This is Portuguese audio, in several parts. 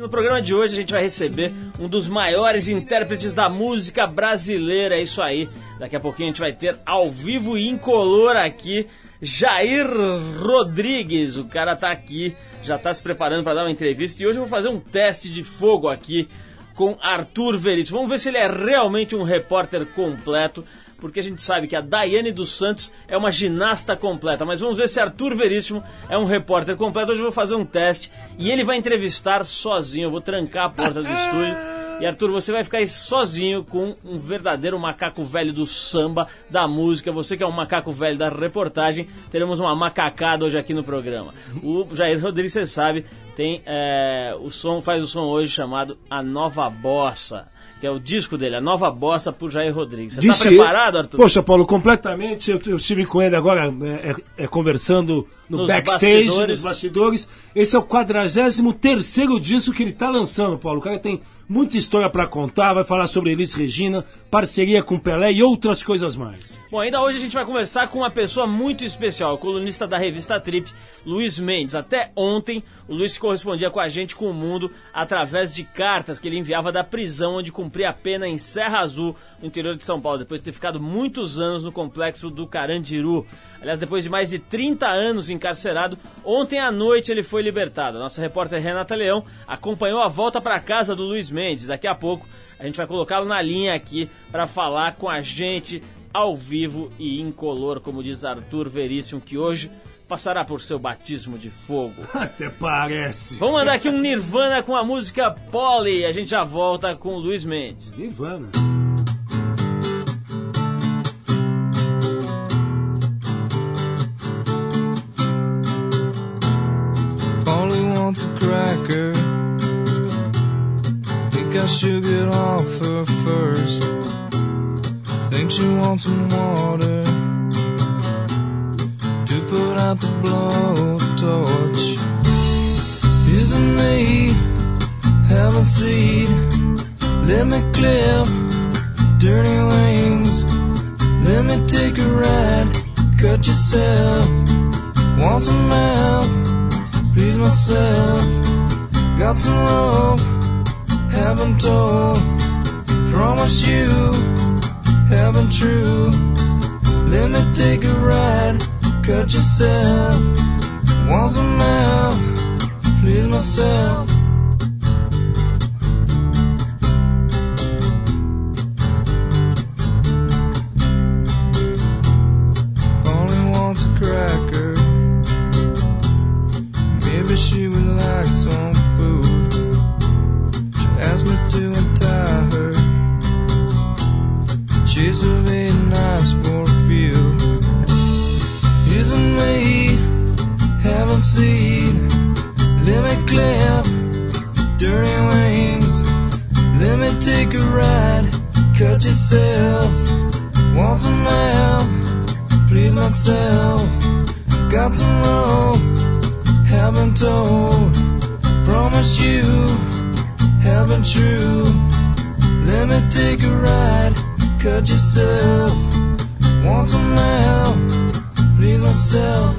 No programa de hoje a gente vai receber um dos maiores intérpretes da música brasileira, é isso aí. Daqui a pouquinho a gente vai ter ao vivo e incolor aqui Jair Rodrigues. O cara tá aqui, já tá se preparando para dar uma entrevista e hoje eu vou fazer um teste de fogo aqui com Arthur Veríssimo. Vamos ver se ele é realmente um repórter completo porque a gente sabe que a Daiane dos Santos é uma ginasta completa. Mas vamos ver se Arthur Veríssimo é um repórter completo. Hoje eu vou fazer um teste e ele vai entrevistar sozinho. Eu vou trancar a porta do estúdio. E Arthur, você vai ficar aí sozinho com um verdadeiro macaco velho do samba, da música. Você que é um macaco velho da reportagem, teremos uma macacada hoje aqui no programa. O Jair Rodrigues, você sabe, tem é, o som, faz o som hoje chamado A Nova Bossa que é o disco dele, a nova bossa por Jair Rodrigues. Você está preparado, Arthur? Poxa, Paulo, completamente. Eu, eu estive com ele agora é, é, é conversando no nos backstage, bastidores. nos bastidores. Esse é o 43 terceiro disco que ele está lançando, Paulo. O cara tem muita história para contar, vai falar sobre Elis Regina, parceria com Pelé e outras coisas mais. Bom, ainda hoje a gente vai conversar com uma pessoa muito especial, colunista da revista Trip, Luiz Mendes. Até ontem, o Luiz correspondia com a gente com o mundo através de cartas que ele enviava da prisão onde cumpria a pena em Serra Azul, no interior de São Paulo, depois de ter ficado muitos anos no complexo do Carandiru. Aliás, depois de mais de 30 anos encarcerado, ontem à noite ele foi libertado. Nossa repórter Renata Leão acompanhou a volta para casa do Luiz Mendes. Daqui a pouco a gente vai colocá-lo na linha aqui para falar com a gente ao vivo e incolor, como diz Arthur Veríssimo, que hoje passará por seu batismo de fogo. Até parece. Vamos mandar aqui um Nirvana com a música Polly. A gente já volta com o Luiz Mendes. Nirvana. Polly wants a cracker. Think I should get off her first. Think she wants some water to put out the blowtorch. Isn't me have a seat? Let me clip dirty wings. Let me take a ride. Cut yourself. Want some help? Please myself. Got some rope. Haven't told. Promise you haven't true. Let me take a ride, cut yourself. Want some help, please myself. Some rope. Haven't told. Promise you. Haven't true. Let me take a ride cut yourself. Want some help? Please myself.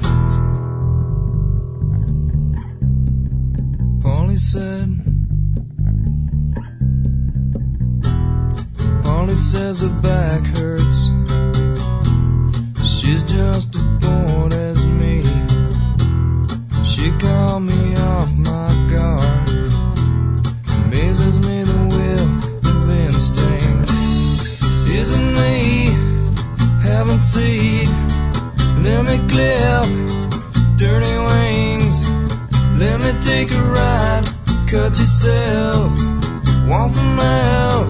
Polly said. Polly says her back hurts. She's just a me. She called me off my guard. Amazes me the will of instinct isn't me. Haven't seen. Let me clip dirty wings. Let me take a ride. Cut yourself. Want some help?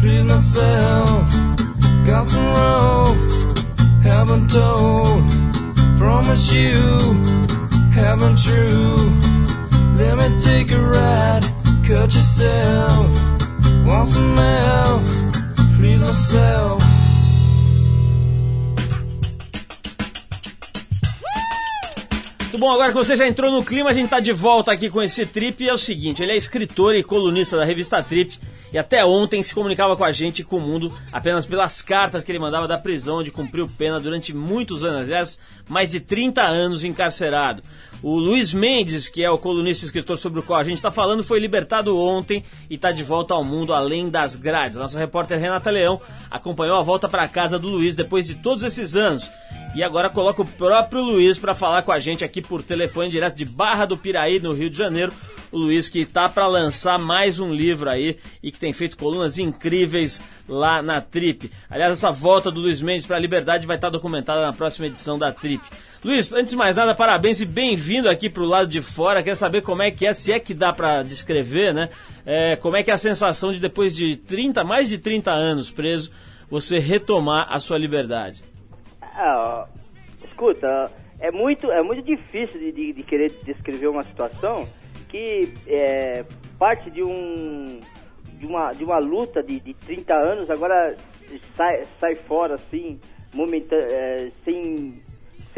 Please myself. Got some rope. Haven't told. Promise you. Haven't true. Let me take a ride. Cut yourself. Want some help? please myself. Bom, agora que você já entrou no clima, a gente tá de volta aqui com esse Trip. E é o seguinte, ele é escritor e colunista da revista Trip. E até ontem se comunicava com a gente e com o mundo apenas pelas cartas que ele mandava da prisão, onde cumpriu pena durante muitos anos, aliás, mais de 30 anos encarcerado. O Luiz Mendes, que é o colunista e escritor sobre o qual a gente está falando, foi libertado ontem e está de volta ao mundo além das grades. Nossa repórter Renata Leão acompanhou a volta para casa do Luiz depois de todos esses anos e agora coloca o próprio Luiz para falar com a gente aqui por telefone direto de Barra do Piraí, no Rio de Janeiro. O Luiz que está para lançar mais um livro aí e que tem feito colunas incríveis lá na Trip. Aliás, essa volta do Luiz Mendes para a Liberdade vai estar tá documentada na próxima edição da Trip. Luiz, antes de mais nada, parabéns e bem-vindo aqui para o lado de fora. Quer saber como é que é, se é que dá para descrever, né? É, como é que é a sensação de depois de 30, mais de 30 anos preso, você retomar a sua liberdade? Ah, escuta, é muito, é muito difícil de, de, de querer descrever uma situação que é, parte de um de uma, de uma luta de, de 30 anos, agora sai, sai fora assim, é, sem,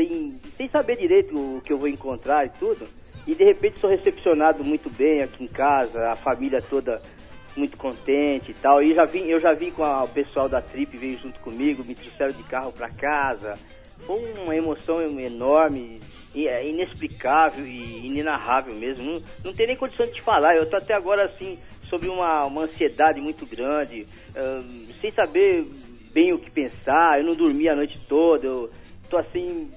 sem, sem saber direito o que eu vou encontrar e tudo. E de repente sou recepcionado muito bem aqui em casa, a família toda muito contente e tal. E já vim, eu já vim com a, o pessoal da Trip, veio junto comigo, me trouxeram de carro para casa. Foi uma emoção enorme, é inexplicável e inenarrável mesmo. Não, não tem nem condição de te falar. Eu tô até agora assim, sobre uma, uma ansiedade muito grande, sem saber bem o que pensar. Eu não dormi a noite toda, eu tô assim,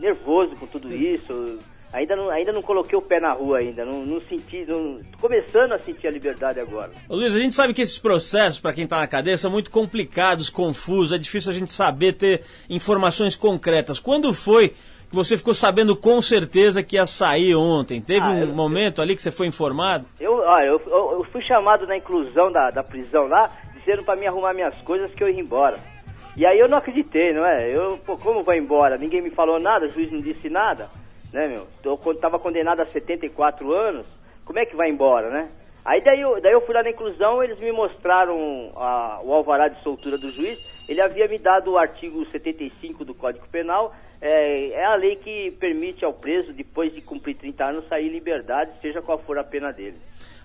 nervoso com tudo isso. Ainda não, ainda não coloquei o pé na rua ainda, não, não senti, não, tô começando a sentir a liberdade agora. Ô Luiz, a gente sabe que esses processos, para quem está na cadeia, são muito complicados, confusos, é difícil a gente saber ter informações concretas. Quando foi que você ficou sabendo com certeza que ia sair ontem? Teve ah, um eu, momento ali que você foi informado? Eu, olha, eu, eu, eu fui chamado na inclusão da, da prisão lá, dizendo para me arrumar minhas coisas que eu ia embora. E aí eu não acreditei, não é? Eu, pô, como vai embora? Ninguém me falou nada, o juiz não disse nada né, meu? Eu tava condenado a 74 anos, como é que vai embora, né? Aí daí eu, daí eu fui lá na inclusão, eles me mostraram a, o alvará de soltura do juiz, ele havia me dado o artigo 75 do Código Penal, é, é, a lei que permite ao preso, depois de cumprir 30 anos, sair em liberdade, seja qual for a pena dele.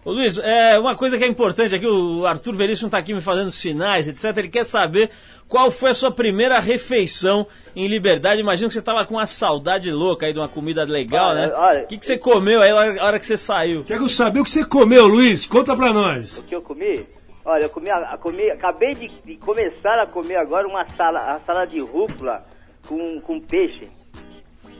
Ô Luiz, é, uma coisa que é importante aqui, o Arthur Veríssimo está aqui me fazendo sinais, etc. Ele quer saber qual foi a sua primeira refeição em liberdade. Imagino que você estava com uma saudade louca aí de uma comida legal, olha, né? O que, que você comeu aí na hora que você saiu? Quero saber o que você comeu, Luiz. Conta pra nós. O que eu comi? Olha, eu comi, comi acabei de, de, começar a comer agora uma sala, a sala de rúcula com, com peixe.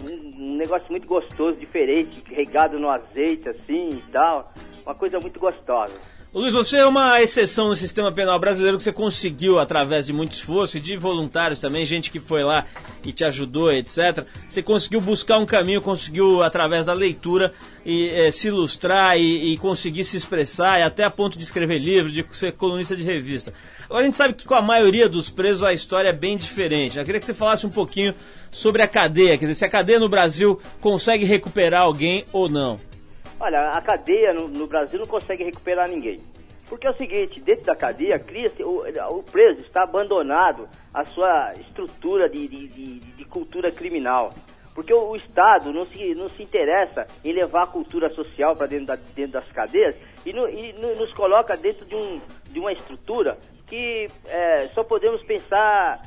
Um, um negócio muito gostoso, diferente, regado no azeite assim e tal uma coisa muito gostosa. Luiz, você é uma exceção no sistema penal brasileiro que você conseguiu, através de muito esforço e de voluntários também, gente que foi lá e te ajudou, etc. Você conseguiu buscar um caminho, conseguiu, através da leitura, e, é, se ilustrar e, e, conseguir se expressar, e até a ponto de escrever livro, de ser colunista de revista. Agora, a gente sabe que com a maioria dos presos a história é bem diferente. Eu queria que você falasse um pouquinho sobre a cadeia, quer dizer, se a cadeia no Brasil consegue recuperar alguém ou não. Olha, a cadeia no, no, Brasil não consegue recuperar ninguém. Porque é o seguinte, dentro da cadeia, o, o, preso está abandonado a sua estrutura de, de, de, de cultura criminal. Porque o, o, Estado não se, não se interessa em levar a cultura social para dentro, da, dentro das cadeias e, no, e no, nos coloca dentro de, um, de uma estrutura que é, só podemos pensar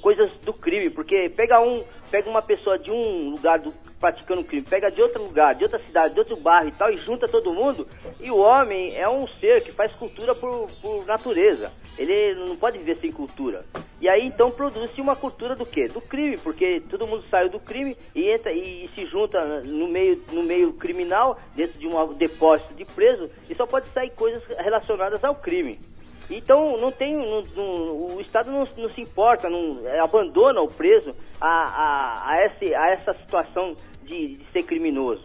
coisas do crime, porque pega um, pega uma pessoa de um lugar do, praticando crime, pega de outro lugar, de outra cidade, de outro bairro e tal, e junta todo mundo, e o homem é um ser que faz cultura por, por natureza. Ele não pode viver sem cultura. E aí então produz-se uma cultura do quê? Do crime, porque todo mundo saiu do crime e entra e, e, se junta no meio, no meio criminal, dentro de um depósito de preso, e só pode sair coisas relacionadas ao crime. Então não tem, não, não, o Estado não, não, se importa, não é, abandona o preso a, a, a, esse, a essa situação de, de ser criminoso.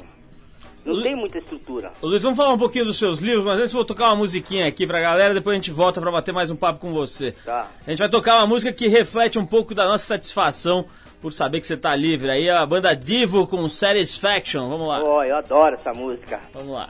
Não Lu... tem muita estrutura. Luiz, vamos falar um pouquinho dos seus livros, mas antes eu vou tocar uma musiquinha aqui pra galera, depois a gente volta pra bater mais um papo com você. Tá. A gente vai tocar uma música que reflete um pouco da nossa satisfação por saber que você tá livre. Aí a banda Divo com Satisfaction. Vamos lá. Oh, eu adoro essa música. Vamos lá.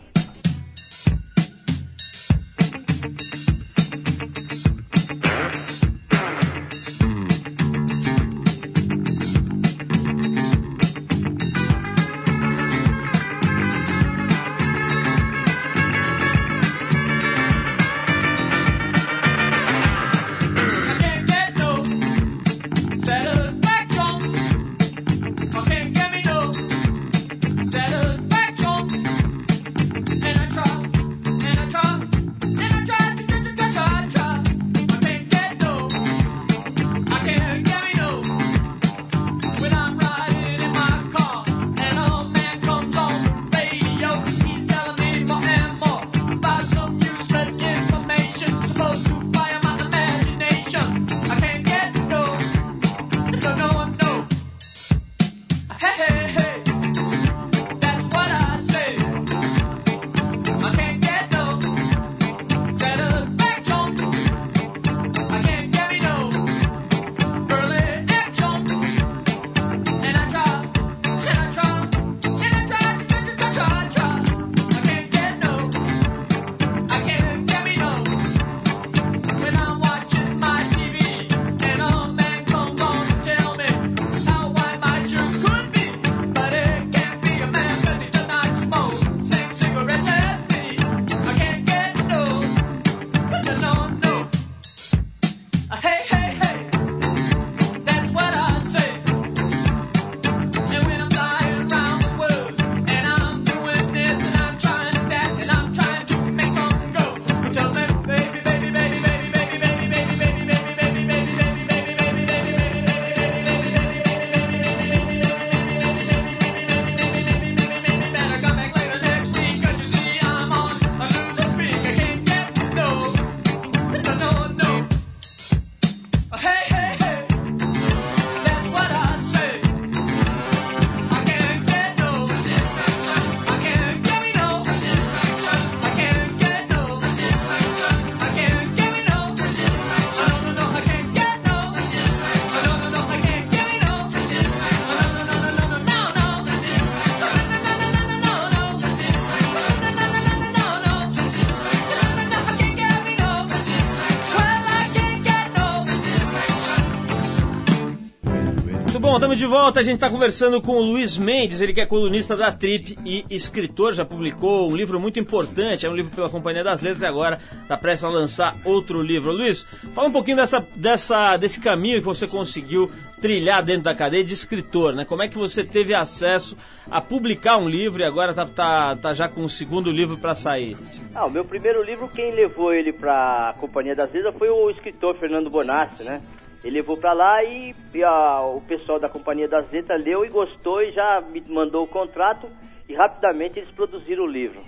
Estamos de volta. A gente está conversando com o Luiz Mendes, ele que é colunista da Trip e escritor, já publicou um livro muito importante, é um livro pela Companhia das Letras e agora está prestes a lançar outro livro. Luiz, fala um pouquinho dessa, dessa, desse caminho que você conseguiu trilhar dentro da cadeia de escritor, né? Como é que você teve acesso a publicar um livro e agora está tá, tá já com o segundo livro para sair? Ah, o meu primeiro livro, quem levou ele para a Companhia das Letras foi o escritor Fernando Bonassi, né? Ele levou para lá e, e a, o pessoal da Companhia das Letras leu e gostou e já me mandou o contrato e rapidamente eles produziram o livro.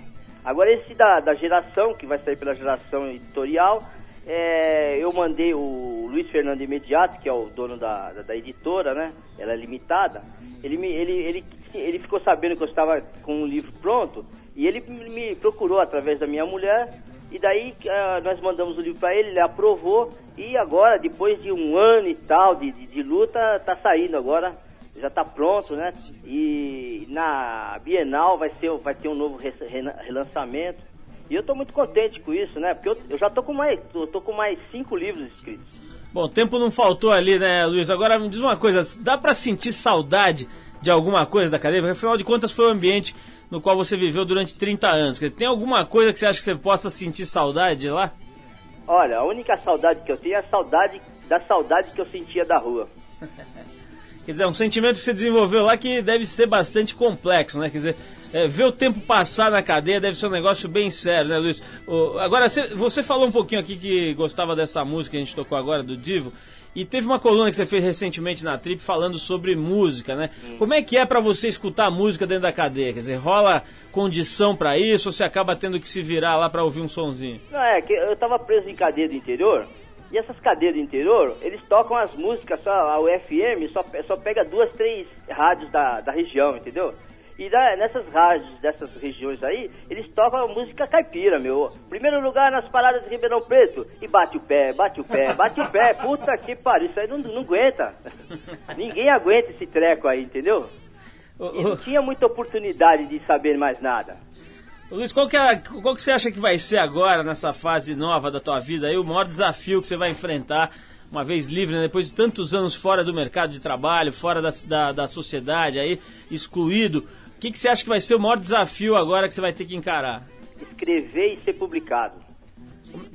Agora esse da, da geração, que vai sair pela geração editorial, é, eu mandei o Luiz Fernando Imediato, que é o dono da, da, da, editora, né? Ela é limitada. Ele, me, ele, ele, ele ficou sabendo que eu estava com o livro pronto e ele me procurou através da minha mulher e daí uh, nós mandamos o livro para ele, ele aprovou e agora, depois de um ano e tal de, de, de luta, está saindo agora, já está pronto, né? E na Bienal vai, ser, vai ter um novo relançamento. E eu estou muito contente com isso, né? Porque eu, eu já estou com mais, tô, tô com mais cinco livros escritos. Bom, tempo não faltou ali, né, Luiz? Agora me diz uma coisa, dá para sentir saudade de alguma coisa da? Porque afinal de contas foi o ambiente no qual você viveu durante 30 anos. Tem alguma coisa que você acha que você possa sentir saudade de lá? Olha, a única saudade que eu tenho é a saudade da saudade que eu sentia da rua. Quer dizer, é um sentimento que você desenvolveu lá que deve ser bastante complexo, né? Quer dizer, é, ver o tempo passar na cadeia deve ser um negócio bem sério, né, Luiz? O, agora, você falou um pouquinho aqui que gostava dessa música que a gente tocou agora, do Divo. E teve uma coluna que você fez recentemente na Trip falando sobre música, né? Como é que é para você escutar música dentro da cadeia? Quer dizer, rola condição para isso ou você acaba tendo que se virar lá para ouvir um sonzinho? Não, é que eu tava preso em cadeia do interior e essas cadeias do interior, eles tocam as músicas, só a UFM só, só pega duas, três rádios da, da região, entendeu? E nessas rádios dessas regiões aí, eles tocam música caipira, meu. Primeiro lugar nas paradas de Ribeirão Preto. E bate o pé, bate o pé, bate o pé. Puta que pariu, isso aí não, não aguenta. Ninguém aguenta esse treco aí, entendeu? E não tinha muita oportunidade de saber mais nada. Luiz, qual que, é, qual que você acha que vai ser agora, nessa fase nova da tua vida, aí, o maior desafio que você vai enfrentar, uma vez livre, né, depois de tantos anos fora do mercado de trabalho, fora da, da, da sociedade, aí, excluído, o que, que você acha que vai ser o maior desafio agora que você vai ter que encarar? Escrever e ser publicado.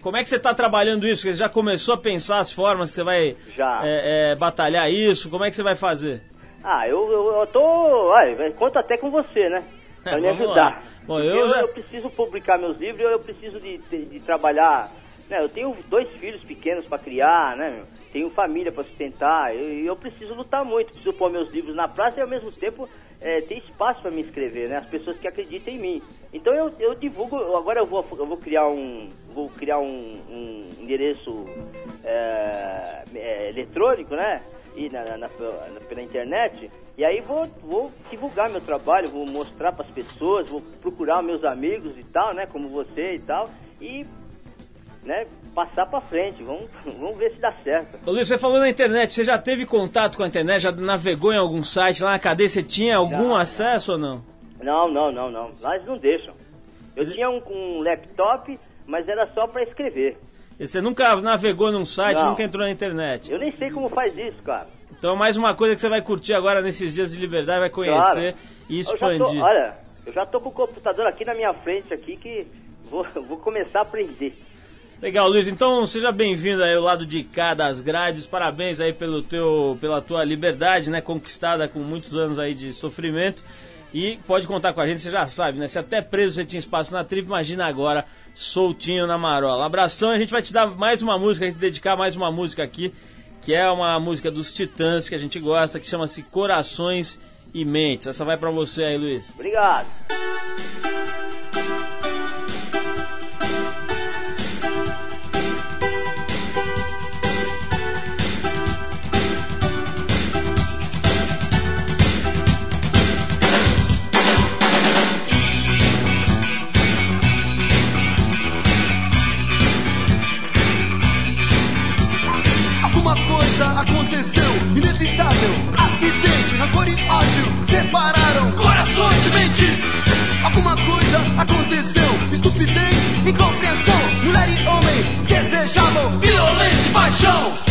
Como é que você está trabalhando isso? Você já começou a pensar as formas que você vai é, é, batalhar isso? Como é que você vai fazer? Ah, eu, eu, eu tô. Ah, conto até com você, né? Pra me ajudar. Bom, eu, eu, já... eu, preciso publicar meus livros, eu preciso de, de, de trabalhar. Né? Eu tenho dois filhos pequenos para criar, né? Tenho família para sustentar. E eu, eu, preciso lutar muito, preciso pôr meus livros na praça e ao mesmo tempo é, ter espaço para me inscrever, né? As pessoas que acreditam em mim. Então eu, eu divulgo, agora eu vou, eu vou criar um, vou criar um, um endereço é, é, eletrônico, né? E na, na, na, pela internet. E aí vou, vou divulgar meu trabalho, vou mostrar para as pessoas, vou procurar meus amigos e tal, né? Como você e tal. E né, passar para frente. Vamos, vamos ver se dá certo. Ô Luiz, você falou na internet, você já teve contato com a internet? Já navegou em algum site lá na cadeia? Você tinha algum já, acesso ou não? Não, não, não, não. Lá eles não deixam. Eu tinha um, um laptop, mas era só para escrever. E você nunca navegou num site, não. nunca entrou na internet? Eu nem sei como faz isso, cara. Então mais uma coisa que você vai curtir agora nesses dias de liberdade, vai conhecer claro. e expandir. Eu tô, olha, eu já tô com o computador aqui na minha frente aqui que vou, vou começar a aprender. Legal, Luiz. Então seja bem-vindo aí ao lado de cá das grades. Parabéns aí pelo teu, pela tua liberdade, né, conquistada com muitos anos aí de sofrimento. E pode contar com a gente, você já sabe, né? Se até preso você tinha espaço na tribo, imagina agora soltinho na marola. Abração, a gente vai te dar mais uma música, a gente dedicar mais uma música aqui, que é uma música dos Titãs que a gente gosta, que chama-se Corações e Mentes. Essa vai para você aí, Luiz. Obrigado. Paixão.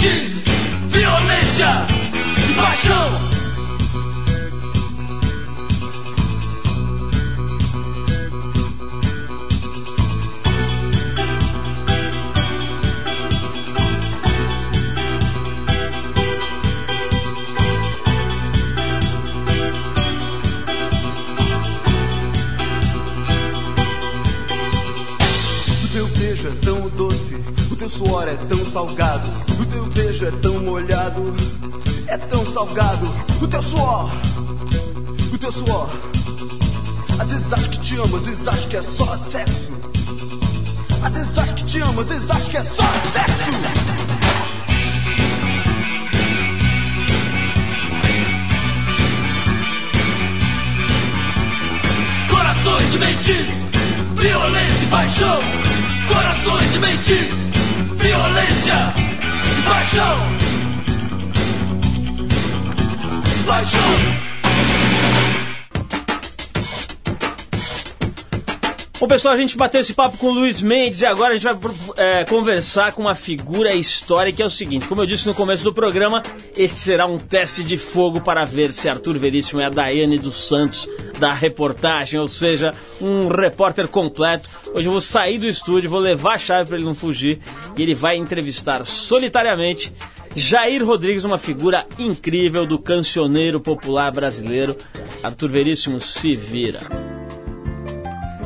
Jeez. É tão salgado o teu suor, o teu suor. Às vezes acho que te amo, às vezes acho que é só sexo. Às vezes acho que te amo, às vezes acho que é só sexo. Corações e mentes, violência e paixão. Corações e mentes, violência e paixão. Pessoal, a gente bateu esse papo com o Luiz Mendes e agora a gente vai é, conversar com uma figura histórica que é o seguinte: como eu disse no começo do programa, este será um teste de fogo para ver se Arthur Veríssimo é a Daiane dos Santos da reportagem, ou seja, um repórter completo. Hoje eu vou sair do estúdio, vou levar a chave para ele não fugir e ele vai entrevistar solitariamente Jair Rodrigues, uma figura incrível do cancioneiro popular brasileiro. Arthur Veríssimo se vira.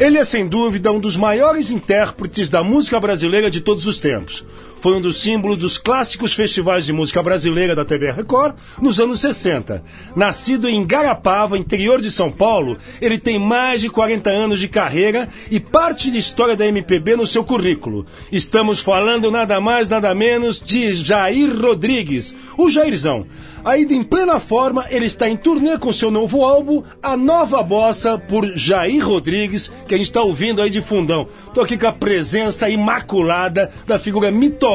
Ele é sem dúvida um dos maiores intérpretes da música brasileira de todos os tempos. Foi um dos símbolos dos clássicos festivais de música brasileira da TV Record nos anos 60. Nascido em Garapava, interior de São Paulo, ele tem mais de 40 anos de carreira e parte de história da MPB no seu currículo. Estamos falando nada mais, nada menos de Jair Rodrigues, o Jairzão Ainda em plena forma, ele está em turnê com seu novo álbum, A Nova Bossa, por Jair Rodrigues, que a gente está ouvindo aí de fundão. Tô aqui com a presença imaculada da figura mitológica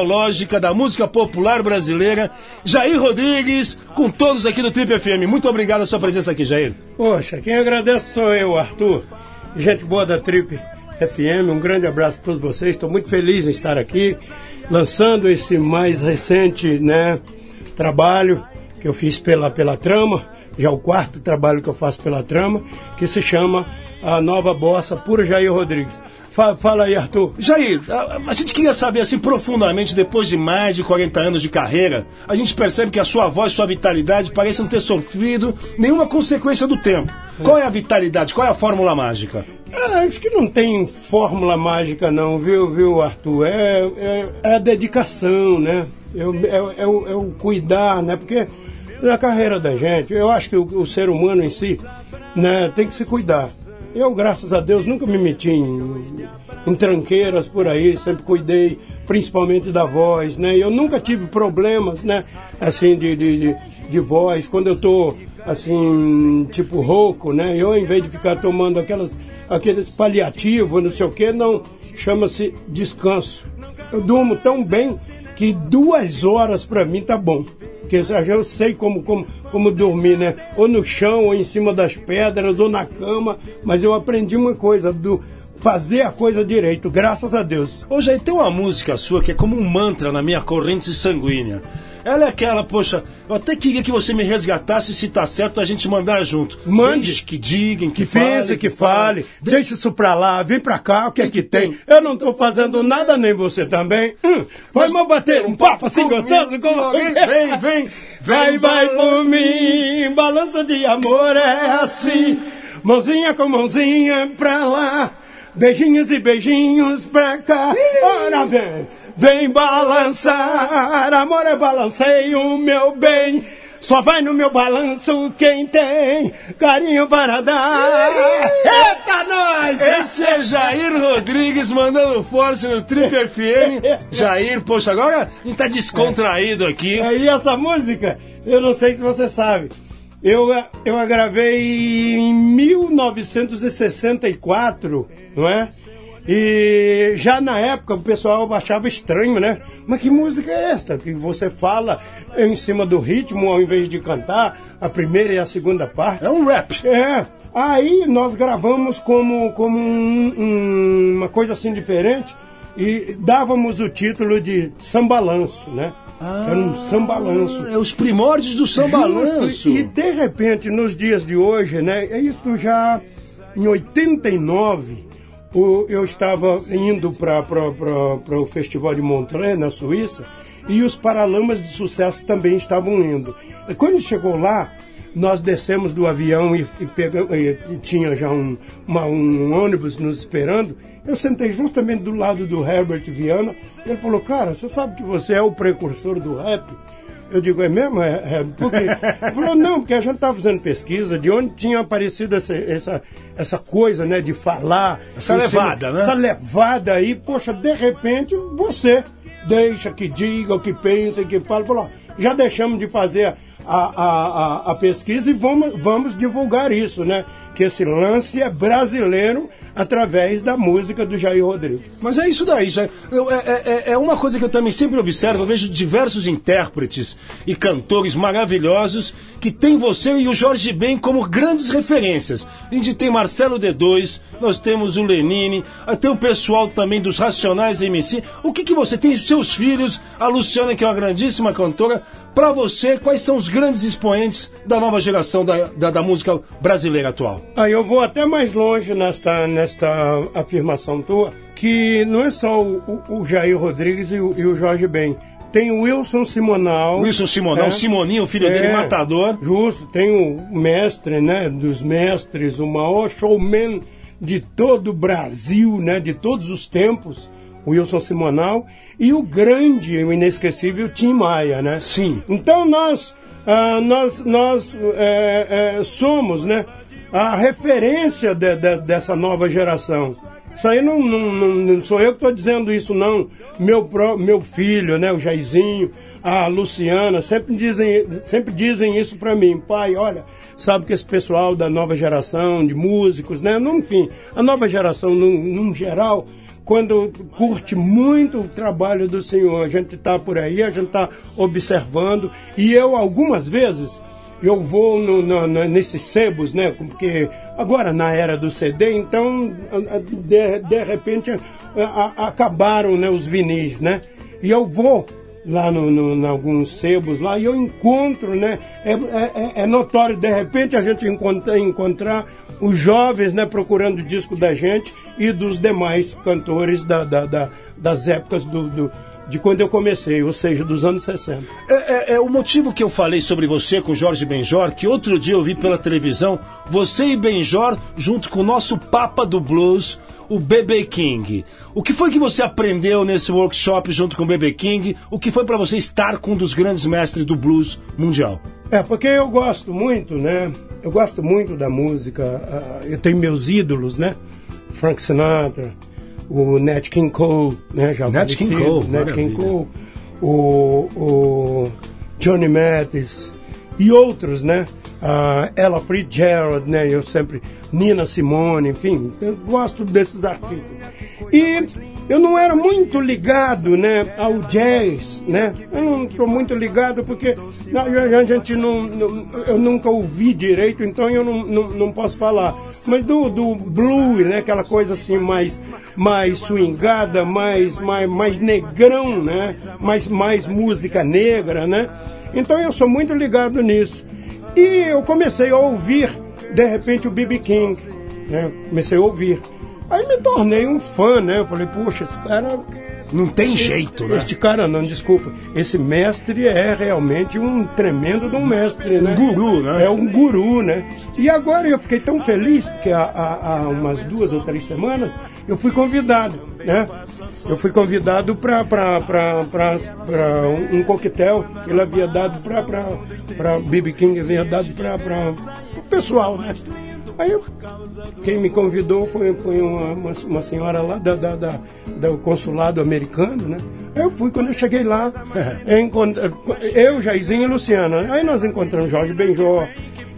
da música popular brasileira, Jair Rodrigues, com todos aqui do Trip FM. Muito obrigado a sua presença aqui, Jair. Poxa, quem agradece sou eu, Arthur. Gente boa da Trip FM, um grande abraço a todos vocês. Estou muito feliz em estar aqui, lançando esse mais recente né, trabalho que eu fiz pela, pela trama, já o quarto trabalho que eu faço pela trama, que se chama A Nova Bossa por Jair Rodrigues. Fala, fala, aí, Arthur. Jair, a, a, gente queria saber assim profundamente, depois de mais de 40 anos de carreira, a gente percebe que a sua voz, sua vitalidade parecem não ter sofrido nenhuma consequência do tempo. Qual é a vitalidade? Qual é a fórmula mágica? Ah, acho que não tem fórmula mágica não, viu, viu, Arthur? É, é, é a dedicação, né? É, é, é, o, é o cuidar, né? Porque na carreira da gente, eu acho que o, o, ser humano em si né, tem que se cuidar. Eu, graças a Deus, nunca me meti em, em tranqueiras por aí, sempre cuidei principalmente da voz, né? Eu nunca tive problemas, né, assim, de, de, de, de voz. Quando eu tô, assim, tipo rouco, né? Eu, em vez de ficar tomando aquelas, aqueles paliativos, não sei o que, não, chama-se descanso. Eu durmo tão bem que duas horas para mim tá bom. Porque eu sei como, como, como dormir, né? Ou no chão, ou em cima das pedras, ou na cama. Mas eu aprendi uma coisa, do fazer a coisa direito, graças a Deus. Hoje tem uma música sua que é como um mantra na minha corrente sanguínea. Ela é aquela, poxa, eu até queria que você me resgatasse se tá certo a gente mandar junto. Mande. Deixe que digam, que, Que pense, que fale, deixa isso pra lá, vem pra cá, o que é que tem? Eu não tô fazendo nada, nem você também. Hum, vamos bater um papo assim gostoso com alguém? Vem, vem, Vai, vai por mim, balança de amor é assim. Mãozinha com mãozinha pra lá, beijinhos e beijinhos pra cá. Ora vem, vem balançar, amor é balanceio, meu bem. Só vai no meu balanço quem tem carinho para dar. Eita, nós! Esse é Jair Rodrigues mandando forte no Trip FM. Jair, poxa, agora gente tá descontraído aqui. Aí essa música, eu não sei se você sabe. Eu, a- eu a gravei em 1964, não é? E já na época o pessoal achava estranho, né? Mas que música é esta? Que você fala em cima do ritmo ao invés de cantar a primeira e a segunda parte. É um rap. É. Aí nós gravamos como, como um- um- uma coisa assim diferente e dávamos o título de Sambalanço, né? Era um sambalanço. É os primórdios do sambalanço. E de repente, nos dias de hoje, né? É isso já em 89, o- eu estava indo para o Festival de Montreux, na Suíça, e os Paralamas de Sucesso também estavam indo. Quando chegou lá, nós descemos do avião e, e, e tinha já um, uma- um ônibus nos esperando. Eu sentei justamente do lado do Herbert Viana. Ele falou, cara, você sabe que você é o precursor do rap? Eu digo, é mesmo? É, é, por quê? Ele falou, não, porque a gente estava fazendo pesquisa de onde tinha aparecido essa, essa, essa coisa, né, de falar. Essa cima- levada, né? Essa levada aí, poxa, de repente, você deixa que diga, o que pensa, que fala. Falou, já deixamos de fazer a, a, a, a pesquisa e vamos, vamos divulgar isso, né? Que esse lance é brasileiro através da música do Jair Rodrigues. Mas é isso daí, já, eu- é, é- é uma coisa que eu também sempre observo, eu vejo diversos intérpretes e cantores maravilhosos que tem você e o Jorge Ben como grandes referências. A gente tem Marcelo D2, nós temos o Lenine, ah, tem o pessoal também dos Racionais MC. O que, que você tem? Os seus filhos, a Luciana, que é uma grandíssima cantora. Pra você, quais são os grandes expoentes da nova geração da, da, da música brasileira atual? Aí eu vou até mais longe nesta, nesta afirmação tua, que não é só o, o- Jair Rodrigues e o, e o Jorge Ben. Tem o Wilson Simonal. Wilson Simonal, É. Simoninho, o filho dele, É, matador. Justo, tem o mestre, né, dos mestres, o maior showman de todo o Brasil, né, de todos os tempos, o Wilson Simonal, e o grande, o inesquecível Tim Maia, né? Sim. Então nós, ah, nós, nós é, é, somos, né, a referência de- de- dessa nova geração. Isso aí não, não, não- sou eu que estou dizendo isso, não. Meu, pró- meu filho, né, o Jairzinho, a Luciana, sempre dizem, sempre dizem isso para mim. Pai, olha, sabe que esse pessoal da nova geração, de músicos, né, enfim, a nova geração, num, num geral, quando curte muito o trabalho do Senhor, a gente está por aí, a gente está observando, e eu algumas vezes eu vou no, no- no- nesses sebos, né? Porque agora na era do CD, então de, de repente a- a- acabaram né, os vinis, né? E eu vou lá no, no, em alguns sebos lá e eu encontro, né? É, é- é notório, de repente a gente encontra, encontrar os jovens, né? Procurando o disco da gente e dos demais cantores da, da- da- das épocas do, do- de quando eu comecei, ou seja, dos anos 60. É, é- é o motivo que eu falei sobre você com o Jorge Benjor, que outro dia eu vi pela televisão, você e Benjor, junto com o nosso Papa do Blues, o BB King. O que foi que você aprendeu nesse workshop junto com o BB King? O que foi para você estar com um dos grandes mestres do blues mundial? É, porque eu gosto muito, né? Eu gosto muito da música. ah, eu tenho meus ídolos, né? Frank Sinatra, o Nat King Cole, né? Já Nat King Cole, Nat King. Cole, o, o Johnny Mathis e outros, né? Ah, Ella Fitzgerald, né? Eu sempre Nina Simone, enfim, eu gosto desses artistas. E eu não era muito ligado, né, ao jazz, né? Eu não estou muito ligado porque a gente não, não, eu nunca ouvi direito, então eu não, não, não posso falar. Mas do, do blues, né, aquela coisa assim mais mais swingada, mais mais mais negrão, né? Mais mais música negra, né? Então eu sou muito ligado nisso. E eu comecei a ouvir de repente o B.B. King, né? Comecei a ouvir. Aí me tornei um fã, né? Eu falei, poxa, esse cara. Não tem jeito, né? Este cara, não, desculpa. Esse mestre é realmente um tremendo de um mestre, né? Um guru, né? É um guru, né? E agora eu fiquei tão feliz, porque há, há, há umas duas ou três semanas eu fui convidado, né? Eu fui convidado para um, um coquetel que ele havia dado para B.B. King, havia dado para o pessoal, né? Aí eu, quem me convidou foi, foi uma, uma, uma senhora lá da, da, da, do consulado americano, né? Eu fui quando eu cheguei lá, eu, Jairzinho e Luciana. Aí nós encontramos Jorge Benjó,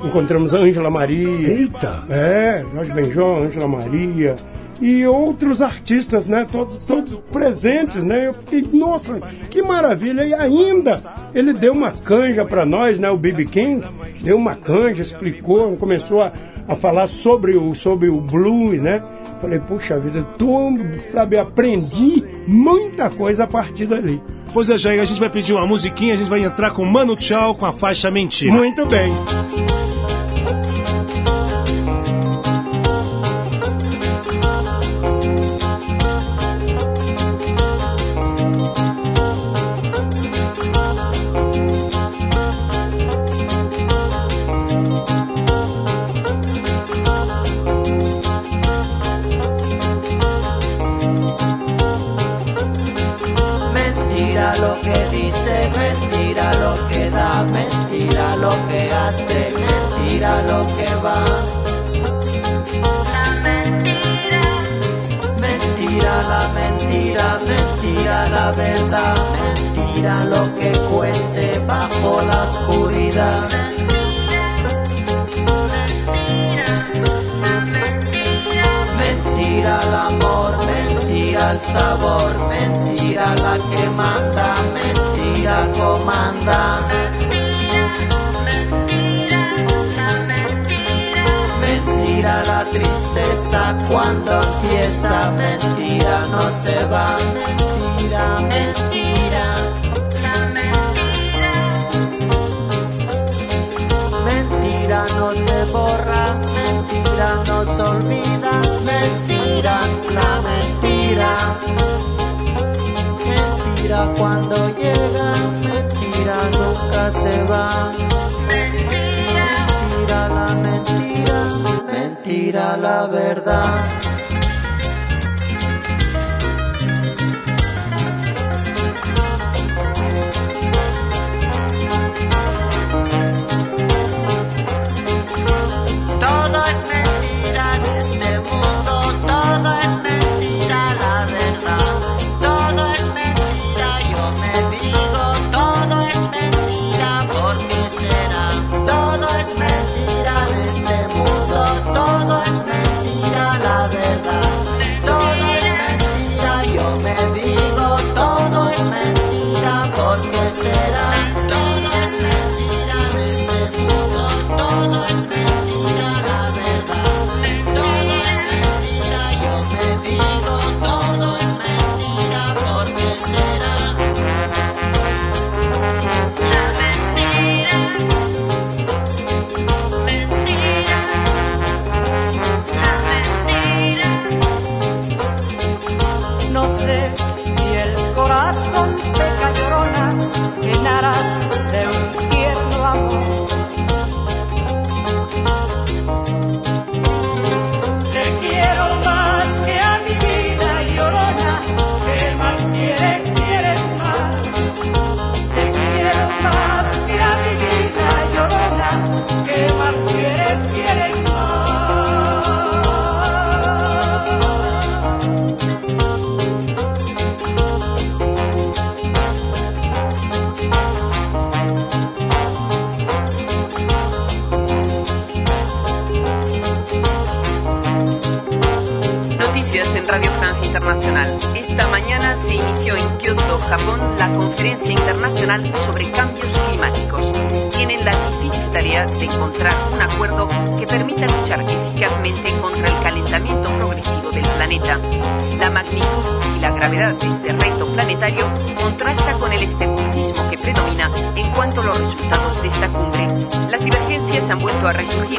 encontramos Ângela Maria. Eita! É, Jorge Benjó, Ângela Maria e outros artistas, né? Todos, todos presentes, né? Eu fiquei, nossa, que maravilha! E ainda ele deu uma canja para nós, né? O BB King deu uma canja, explicou, começou a, a falar sobre o, sobre o blues, né? Falei, puxa vida, tô, sabe, aprendi muita coisa a partir dali. Pois é, Jair, a gente vai pedir uma musiquinha, a gente vai entrar com Mano Tchau com a faixa Mentira. Muito bem. la verdad, mentira lo que cuece bajo la oscuridad. Mentira el amor, mentira el sabor, mentira la que manda, mentira comanda. mira la tristeza cuando empieza. Mentira, no se va. Mentira, mentira. La mentira. Mentira no se borra, mentira no se olvida, mentira, la mentira. Mentira cuando llega, mentira nunca se va. la verdad.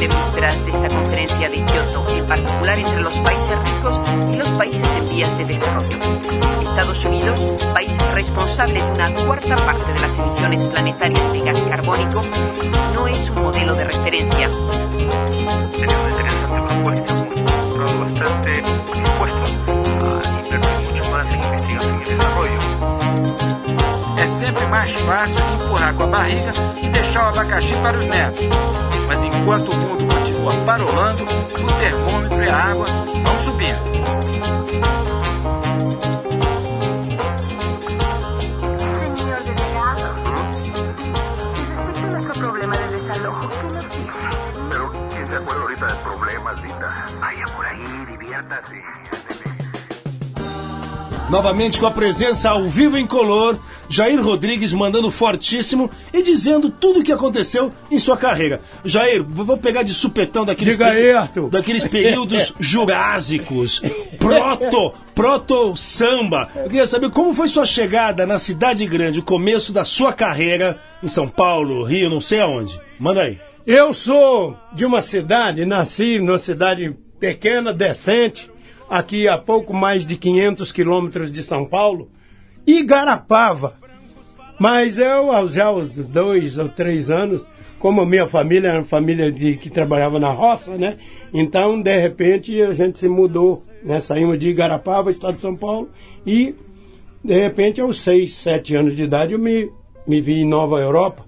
En vísperas de esta conferencia de Kyoto, en particular entre los países ricos y los países en vías de desarrollo. Estados Unidos, país responsable de una cuarta parte de las emisiones planetarias de gas carbónico, no es un modelo de referencia. Sería interesante propuesta, bastante dispuesto a invertir mucho más en investigación y desarrollo. Mais fácil empurrar com a barriga e deixar o abacaxi para os netos. Mas enquanto o mundo continua parolando, o termômetro e a água vão subindo. Problema del. Pero, ¿quién se acuerda ahorita de problemas, linda? Vaya por ahí, diviértase. Novamente com a presença ao vivo em color, Jair Rodrigues mandando fortíssimo e dizendo tudo o que aconteceu em sua carreira. Jair, vou pegar de supetão daqueles, Diga aí, Arthur. daqueles períodos jurásicos, proto, proto samba. Eu queria saber como foi sua chegada na cidade grande, o começo da sua carreira em São Paulo, Rio, não sei aonde. Manda aí. Eu sou de uma cidade, nasci numa cidade pequena, decente, aqui a pouco mais de 500 quilômetros de São Paulo, Igarapava. Mas eu, já aos dois ou três anos, como a minha família era uma família de, que trabalhava na roça, né? Então, de repente, a gente se mudou, né? Saímos de Igarapava, estado de São Paulo, e, de repente, aos seis, sete anos de idade, eu me, me vi em Nova Europa,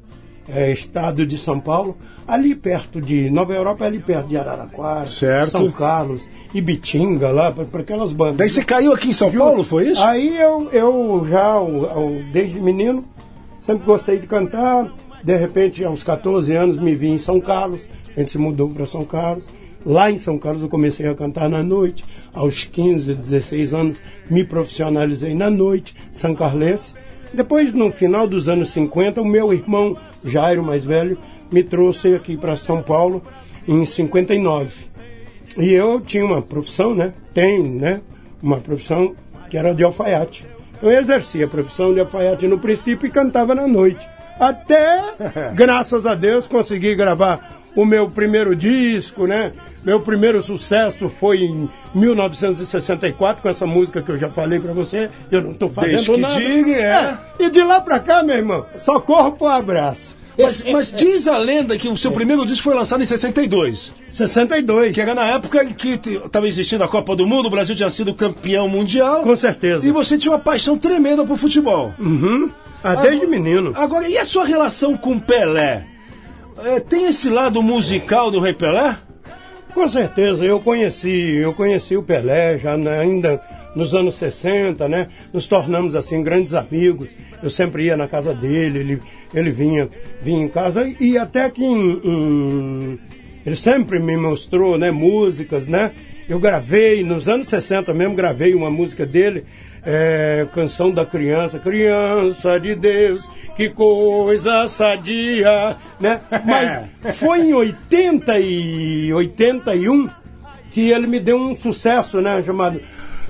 é, estado de São Paulo, ali perto de. Nova Europa ali perto de Araraquara, Certo. São Carlos, Ibitinga, lá, para aquelas bandas. Daí você caiu aqui em São Paulo, foi isso? Aí eu, eu já, o- o- desde menino, sempre gostei de cantar. De repente, aos 14 anos, me vi em São Carlos. A gente se mudou para São Carlos. Lá em São Carlos eu comecei a cantar na noite. Aos 15, 16 anos, me profissionalizei na noite, São Carlense. Depois, no final dos anos 50, o meu irmão, Jairo, mais velho, me trouxe aqui para São Paulo em 59. E eu tinha uma profissão, né? Tenho, né? Uma profissão que era de alfaiate. Eu exercia a profissão de alfaiate no princípio e cantava na noite. Até, graças a Deus, consegui gravar o meu primeiro disco, né? Meu primeiro sucesso foi em 1964 com essa música que eu já falei pra você. Eu não tô fazendo Deixa que nada. diga, é. E de lá pra cá, meu irmão, só corro pro abraço. Mas, mas diz a lenda que o seu primeiro disco foi lançado em 62. 62. Que era na época em que estava existindo a Copa do Mundo, o Brasil tinha sido campeão mundial. Com certeza. E você tinha uma paixão tremenda por futebol. Uhum. Ah, desde menino. Agora, e a sua relação com Pelé? É, tem esse lado musical do Rei Pelé? Com certeza, eu conheci, eu conheci o Pelé já ainda nos anos 60, né? Nos tornamos assim grandes amigos. Eu sempre ia na casa dele, ele, ele vinha, vinha em casa e até que em, em- ele sempre me mostrou, né, músicas, né? Eu gravei nos anos 60 mesmo, gravei uma música dele, é, canção da criança, criança de Deus, que coisa sadia, né? Mas foi em 80 e 81 que ele me deu um sucesso, né? Chamado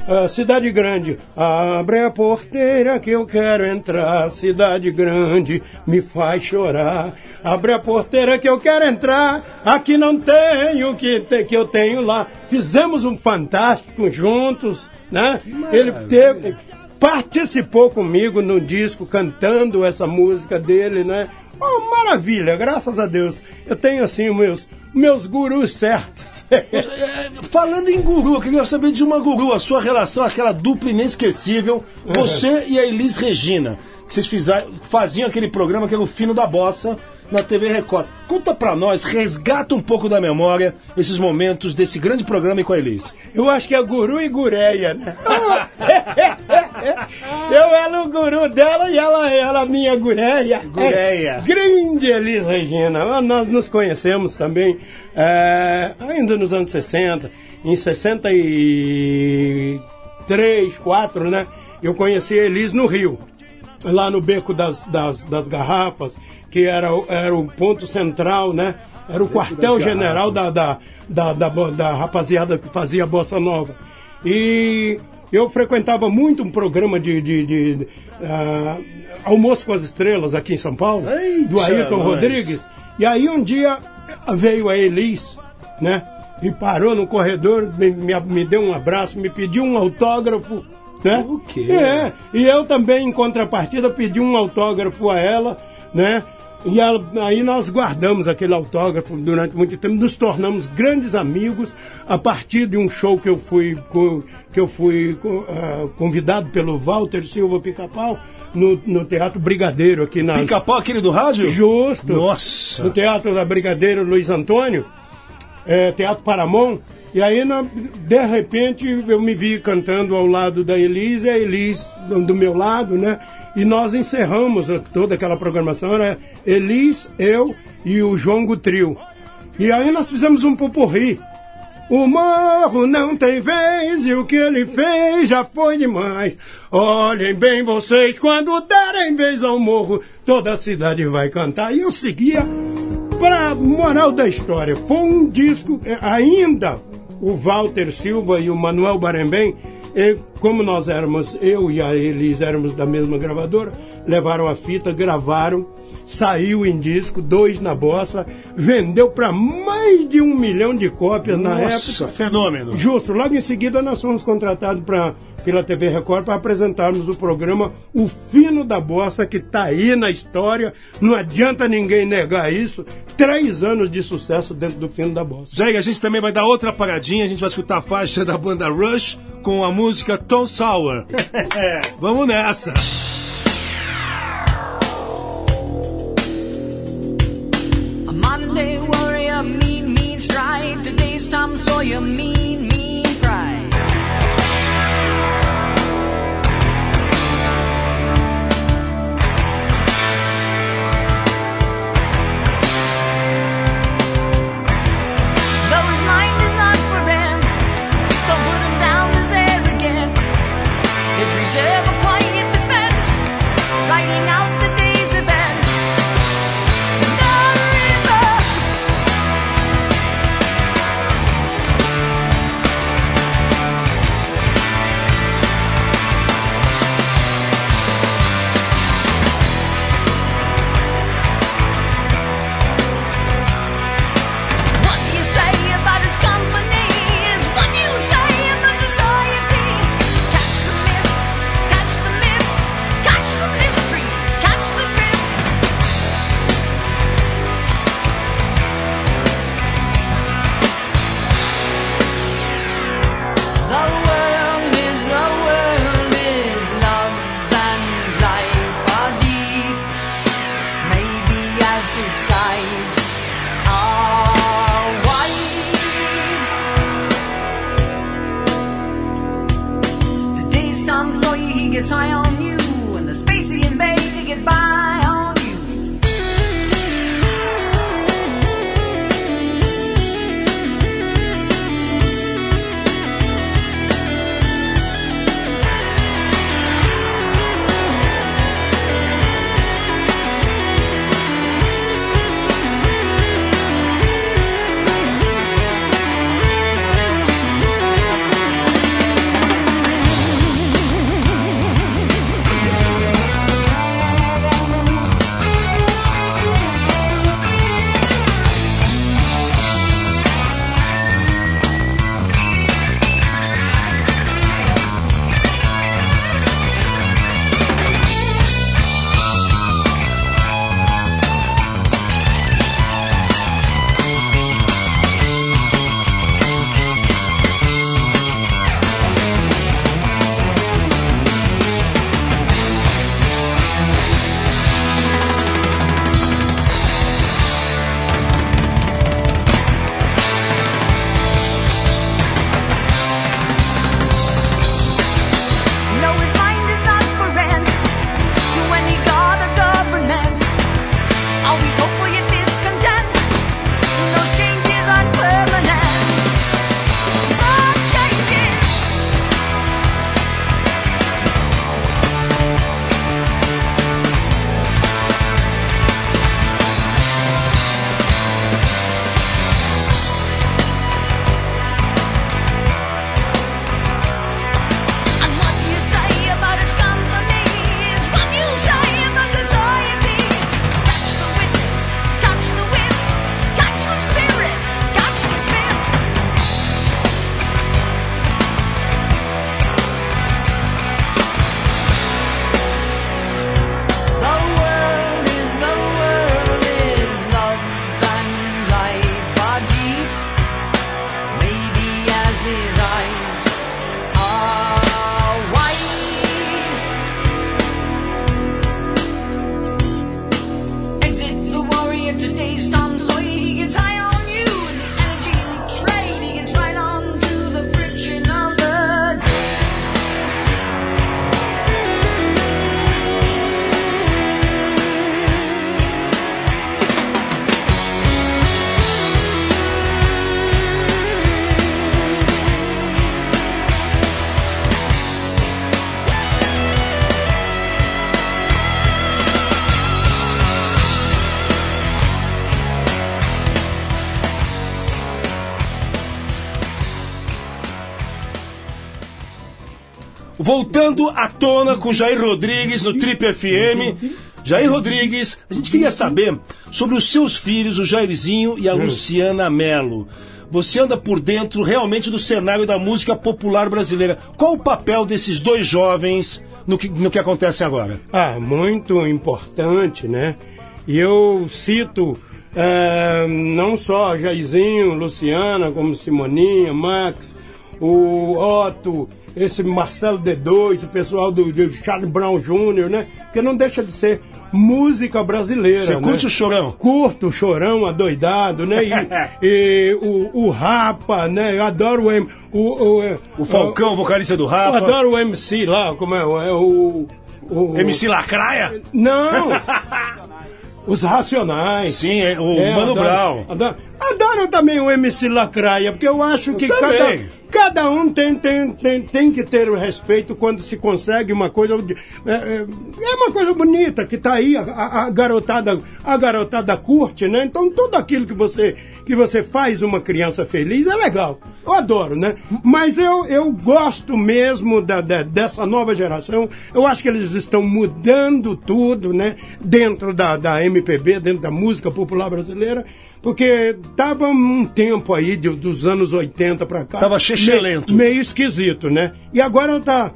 ah, Cidade Grande. Abre a porteira que eu quero entrar. Cidade Grande me faz chorar. Abre a porteira que eu quero entrar. Aqui não tenho o que, te- que eu tenho lá. Fizemos um fantástico juntos, né? Ele teve, participou comigo no disco cantando essa música dele, né? Oh, maravilha, graças a Deus. Eu tenho assim meus meus gurus certos. Falando em guru, eu queria saber de uma guru, a sua relação, aquela dupla inesquecível, você e a Elis Regina, que vocês fiza- faziam aquele programa que era o Fino da Bossa na TV Record. Conta pra nós, resgata um pouco da memória esses momentos desse grande programa com a Elis. Eu acho que é guru e gureia, né? Eu era o guru dela e ela era a minha gureia. Gureia. É, grande Elis Regina. Nós nos conhecemos também é, ainda nos anos 60, em 63, 4, né? eu conheci a Elis no Rio, lá no Beco das, das, das Garrafas, que era, o- era o ponto central, né? Era o quartel-general da, da, da, da, rapaziada que fazia Bossa Nova. E eu frequentava muito um programa de, de, ah, Almoço com as Estrelas aqui em São Paulo, do Ayrton. Rodrigues. E aí um dia veio a Elis, né? E parou no corredor, me, me, me deu um abraço, me pediu um autógrafo, né? O quê? É, e eu também, em contrapartida, pedi um autógrafo a ela, né? E aí nós guardamos aquele autógrafo durante muito tempo, nos tornamos grandes amigos a partir de um show que eu fui, que eu fui ah, convidado pelo Walter Silva Pica-Pau no, no Teatro Brigadeiro aqui na. Pica-pau aquele do rádio? Justo. Nossa. No Teatro da Brigadeiro Luiz Antônio, é, Teatro Paramount. E aí, na- de repente, eu me vi cantando ao lado da Elis, e a Elis do, do meu lado, né? E nós encerramos toda aquela programação, era Elis, eu e o João Gutril. E aí nós fizemos um pupurri. O morro não tem vez e o que ele fez já foi demais. Olhem bem vocês, quando derem vez ao morro, toda a cidade vai cantar. E eu seguia para moral da história. Foi um disco, eh, ainda o Walter Silva e o Manuel Barembem, eh, como nós éramos, eu e a Elis éramos da mesma gravadora, levaram a fita, gravaram, saiu em disco, dois na bossa, vendeu para mais de um milhão de cópias na Nossa, época. fenômeno. Justo, logo em seguida nós fomos contratados pra, pela TV Record para apresentarmos o programa O Fino da Bossa, que tá aí na história, não adianta ninguém negar isso. Três anos de sucesso dentro do Fino da Bossa. Jair, a gente também vai dar outra paradinha, a gente vai escutar a faixa da banda Rush com a música Tom Sour. Vamos nessa. soy a mean? Voltando à tona com Jair Rodrigues no Trip FM. Jair Rodrigues, a gente queria saber sobre os seus filhos, o Jairzinho e a Luciana Mello. Você anda por dentro realmente do cenário da música popular brasileira. Qual o papel desses dois jovens no que, no que acontece agora? Ah, muito importante, né? E eu cito eh, não só Jairzinho, Luciana, como Simoninha, Max, o Otto, esse Marcelo D2, o pessoal do, do Charlie Brown Jr., né? Porque não deixa de ser música brasileira. Você né? curte o chorão? Curto o chorão, adoidado, né? E, e o, o Rapa, né? Eu adoro o, M- o, o, O Falcão, vocalista do Eu Rapa. adoro o MC lá, como é? é o, o MC Lacraia? Não! Os Racionais. Sim, é, o É, Mano adoro- Brown. Adoro, adoro também o MC Lacraia, porque eu acho que Eu cada, cada um tem, tem, tem, tem que ter o respeito quando se consegue uma coisa. É, é- é uma coisa bonita que tá aí, a, a- a garotada, a garotada curte, né? Então tudo aquilo que você, que você faz uma criança feliz é legal. Eu adoro, né? Mas eu, eu gosto mesmo da, da- dessa nova geração. Eu acho que eles estão mudando tudo, né? Dentro da, da MPB, dentro da música popular brasileira. Porque tava um tempo aí de- dos anos 80 pra cá. Tava chechelento. me- Meio esquisito, né? E agora tá.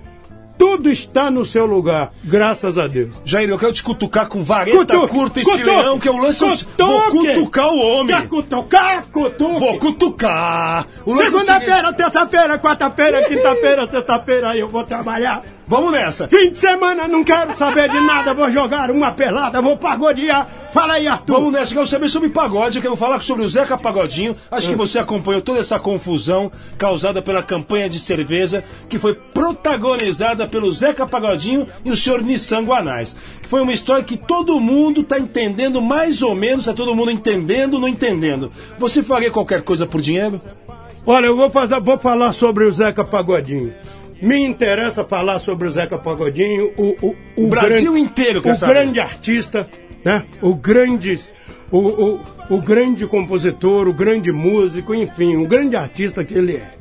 Tudo está no seu lugar, graças a Deus. Jair, eu quero te cutucar com vareta Cutu- curta esse cutu- leão, que o lance. Vou cutuque. cutucar o homem. Quer cutucar? Cutuque. Vou cutucar. É Segunda-feira, terça-feira, quarta-feira, quinta-feira, sexta-feira, aí eu vou trabalhar. Vamos nessa. Fim de semana, não quero saber de nada, vou jogar uma pelada, vou pagodear. Fala aí, Arthur. Vamos nessa, eu quero saber sobre pagode, eu quero falar sobre o Zeca Pagodinho. Acho Ah. que você acompanhou toda essa confusão causada pela campanha de cerveja que foi protagonizada pelo Zeca Pagodinho e o senhor Nissan Guanais. Foi uma história que todo mundo está entendendo mais ou menos, está todo mundo entendendo, não entendendo. Você faria qualquer coisa por dinheiro? Olha, eu vou, fazer, vou falar sobre o Zeca Pagodinho. Me interessa falar sobre o Zeca Pagodinho, o, o, O Brasil grande- inteiro quer o saber. grande artista, né? O grande, o, o, o grande compositor, o grande músico, enfim, o grande artista que ele é.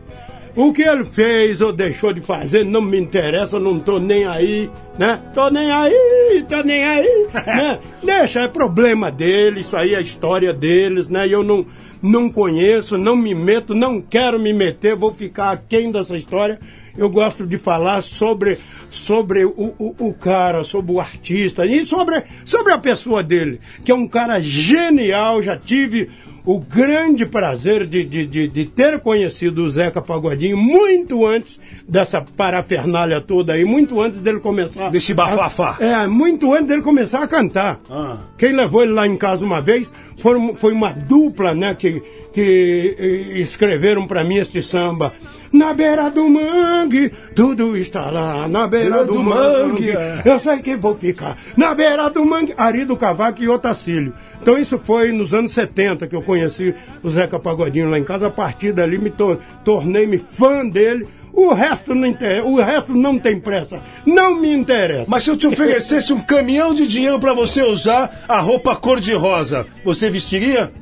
O que ele fez ou deixou de fazer não me interessa, não tô nem aí, né? Tô nem aí, tô nem aí, né? Deixa, é problema dele, isso aí é história deles, né? Eu não, não conheço, não me meto, não quero me meter, vou ficar aquém dessa história. Eu gosto de falar sobre, sobre o, o, o cara, sobre o artista e sobre, sobre a pessoa dele, que é um cara genial, já tive o grande prazer de, de, de, de ter conhecido o Zeca Pagodinho muito antes dessa parafernália toda aí, muito antes dele começar. Desse bafafá. A, é, muito antes dele começar a cantar. Ah. Quem levou ele lá em casa uma vez foi, foi uma dupla, né, que, que eh, escreveram pra mim este samba. Na beira do mangue, tudo está lá, na beira, do, mangue. Eu sei que vou ficar na beira do mangue. Ari do Cavaco e Otacílio. Então isso foi nos anos 70 que eu conheci o Zeca Pagodinho lá em casa. A partir dali me tor- tornei-me fã dele. O resto, não inter... o resto não tem pressa. Não me interessa. Mas se eu te oferecesse um caminhão de dinheiro pra você usar a roupa cor-de-rosa, você vestiria?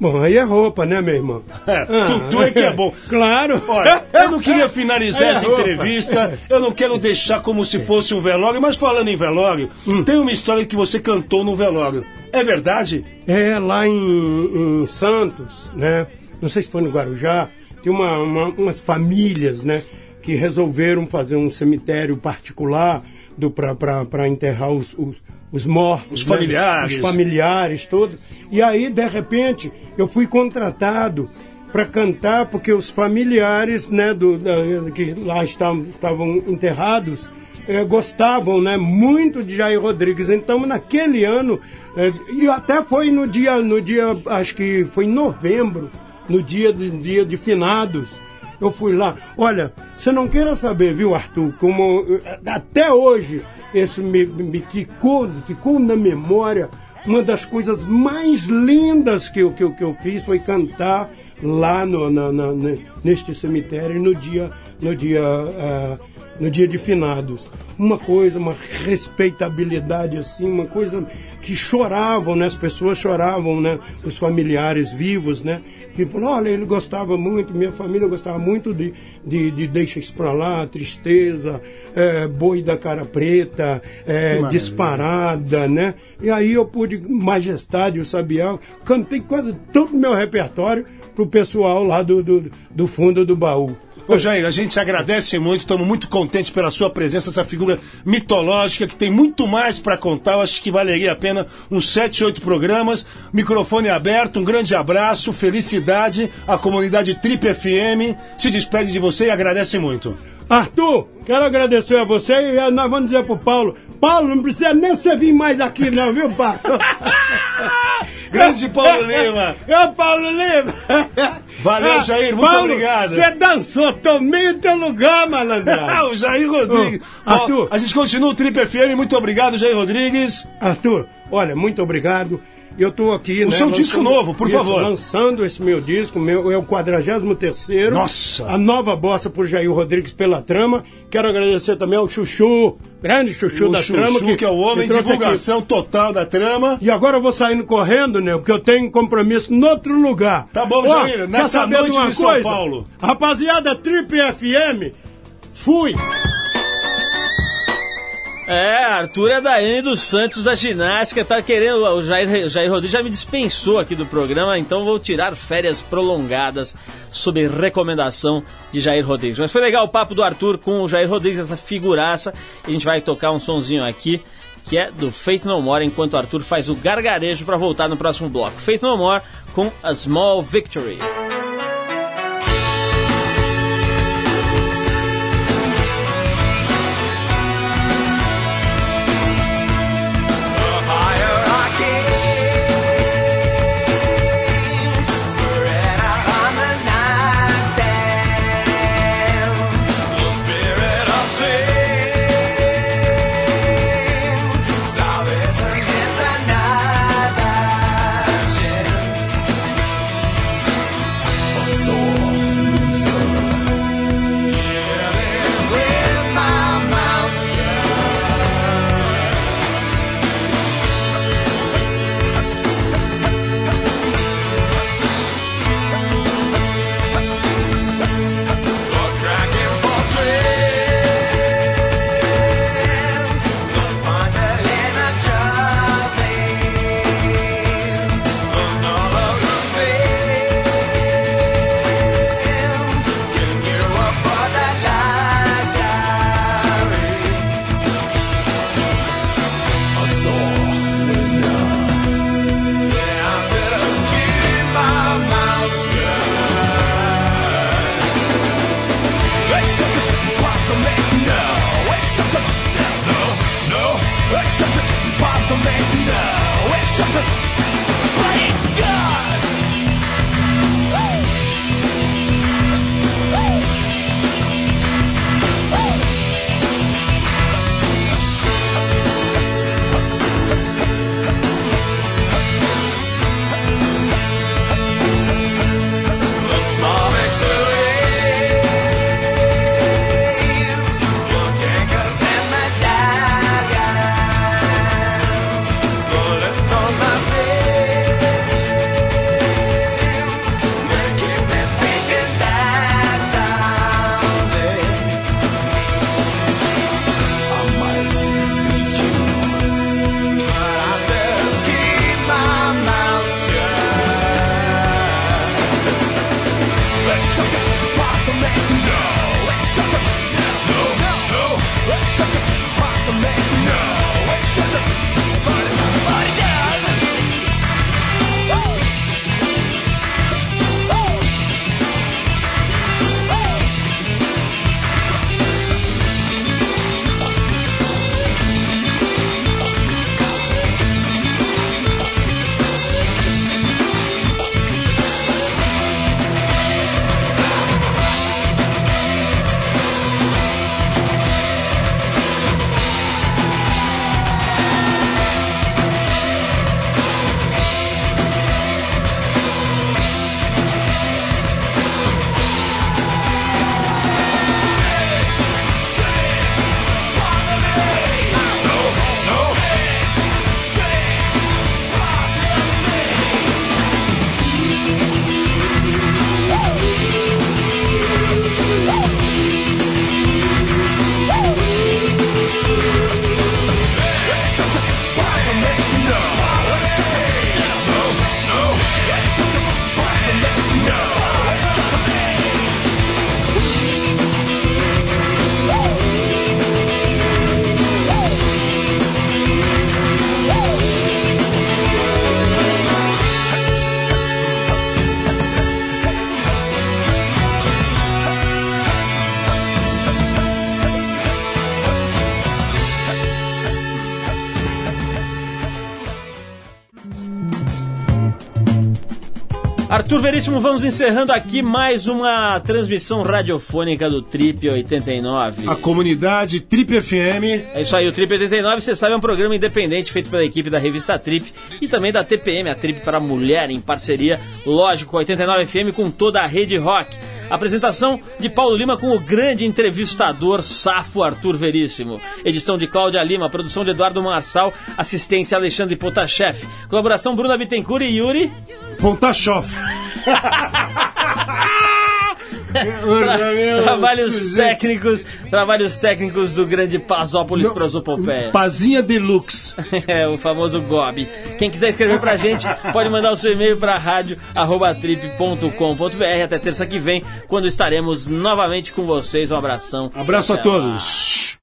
Bom, aí é roupa, né, meu irmão? É, tu, é que é bom. Claro. Olha, eu não queria finalizar É essa roupa. entrevista, eu não quero deixar como se fosse um velório, mas falando em velório, Hum. tem uma história que você cantou no velório. É verdade? É, lá em, em Santos, né? Não sei se foi no Guarujá, tem uma, uma- umas famílias, né? Que resolveram fazer um cemitério particular para enterrar os, os, os mortos. Os né? familiares. Os familiares, todos. E aí, de repente, eu fui contratado para cantar, porque os familiares, né, do, da- que lá estavam, estavam enterrados, eh, gostavam, né, muito de Jair Rodrigues. Então, naquele ano, eh, e até foi no dia, no dia, acho que foi em novembro, no dia dia de finados, eu fui lá. Olha, você não queira saber, viu, Arthur, como eh, até hoje isso me, me ficou, ficou na memória. Uma das coisas mais lindas que eu, que eu, que eu fiz foi cantar lá no, na- na- ne- neste cemitério no dia, no dia ah, no dia de finados. Uma coisa, uma respeitabilidade assim, uma coisa que choravam, né? As pessoas choravam, né? Os familiares vivos, né? Que falaram, olha, ele gostava muito, minha família gostava muito de, de, de Deixa Isso Pra Lá, Tristeza, é, Boi da Cara Preta, é, Disparada, né? E aí eu pude, Majestade, o Sabiá, cantei quase todo o meu repertório pro pessoal lá do, do, do fundo do baú. Ô Jair, a gente agradece muito, estamos muito contentes pela sua presença, essa figura mitológica que tem muito mais para contar. Eu acho que valeria a pena uns 7, 8 programas. Microfone aberto, um grande abraço, felicidade. A comunidade Trip FM se despede de você e agradece muito. Arthur, quero agradecer a você e nós vamos dizer pro Paulo, Paulo, não precisa nem você vir mais aqui não, viu, Paulo? Grande Paulo Lima. O Paulo Lima. Valeu, Ah, Jair, muito Paulo, obrigado. Você dançou, tomei o teu lugar, malandragem. o Jair Rodrigues. Ô, Arthur. Ó, a gente continua o Trip FM. Muito obrigado, Jair Rodrigues. Arthur, olha, muito obrigado. Eu estou aqui, O né, seu lançando- disco novo, por Isso, favor. Lançando esse meu disco, meu, é o 43 Nossa. A nova bossa por Jair Rodrigues pela trama. Quero agradecer também ao Chuchu, grande Chuchu o da Chuchu, trama. que, é o homem me trouxe divulgação total da trama. aqui. E agora eu vou saindo correndo, né? Porque eu tenho compromisso em outro lugar. Tá bom, Ó, Jair, nessa noite de São coisa? Paulo. Rapaziada, Trip FM, fui! É, Arthur é da N dos Santos da ginástica, tá querendo. O Jair, Jair Rodrigues já me dispensou aqui do programa, então vou tirar férias prolongadas sob recomendação de Jair Rodrigues. Mas foi legal o papo do Arthur com o Jair Rodrigues, essa figuraça. A gente vai tocar um sonzinho aqui que é do Faith No More, enquanto o Arthur faz o gargarejo para voltar no próximo bloco. Faith No More com A Small Victory. It shouldn't bother me, no, it shouldn't Arthur Veríssimo, vamos encerrando aqui mais uma transmissão radiofônica do Trip 89. A comunidade Trip FM. É isso aí, o Trip 89, você sabe, é um programa independente feito pela equipe da revista Trip e também da TPM, a Trip para Mulher, em parceria, lógico, com a 89 FM, com toda a rede rock. Apresentação de Paulo Lima com o grande entrevistador Safo Arthur Veríssimo. Edição de Cláudia Lima, produção de Eduardo Marçal, assistência Alexandre Potashev. Colaboração Bruna Bittencourt e Yuri. Pontachoff. Tra trabalhos técnicos, trabalhos técnicos do grande Pazópolis Prosopopeia. Pazinha Deluxe. é, o famoso Gob. Quem quiser escrever pra gente, pode mandar o seu e-mail pra rádio@trip.com.br até terça que vem, quando estaremos novamente com vocês. Um abração. Abraço a todos.